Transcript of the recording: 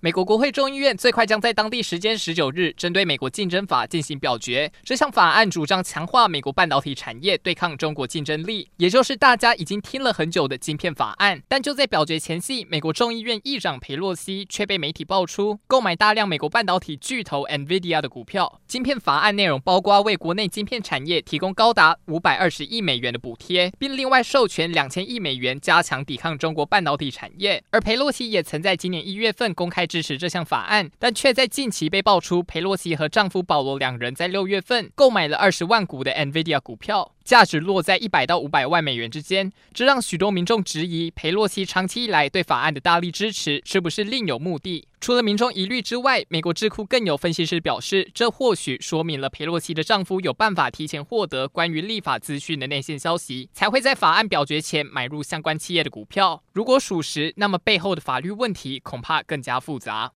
美国国会众议院最快将在当地时间十九日针对美国竞争法进行表决。这项法案主张强化美国半导体产业对抗中国竞争力，也就是大家已经听了很久的晶片法案。但就在表决前夕，美国众议院议长裴洛西却被媒体爆出购买大量美国半导体巨头 NVIDIA 的股票。晶片法案内容包括为国内晶片产业提供高达五百二十亿美元的补贴，并另外授权两千亿美元加强抵抗中国半导体产业。而裴洛西也曾在今年一月份公开。支持这项法案，但却在近期被爆出，裴洛西和丈夫保罗两人在六月份购买了二十万股的 NVIDIA 股票，价值落在一百到五百万美元之间。这让许多民众质疑，裴洛西长期以来对法案的大力支持，是不是另有目的？除了民众疑虑之外，美国智库更有分析师表示，这或许说明了裴洛西的丈夫有办法提前获得关于立法资讯的内线消息，才会在法案表决前买入相关企业的股票。如果属实，那么背后的法律问题恐怕更加复杂。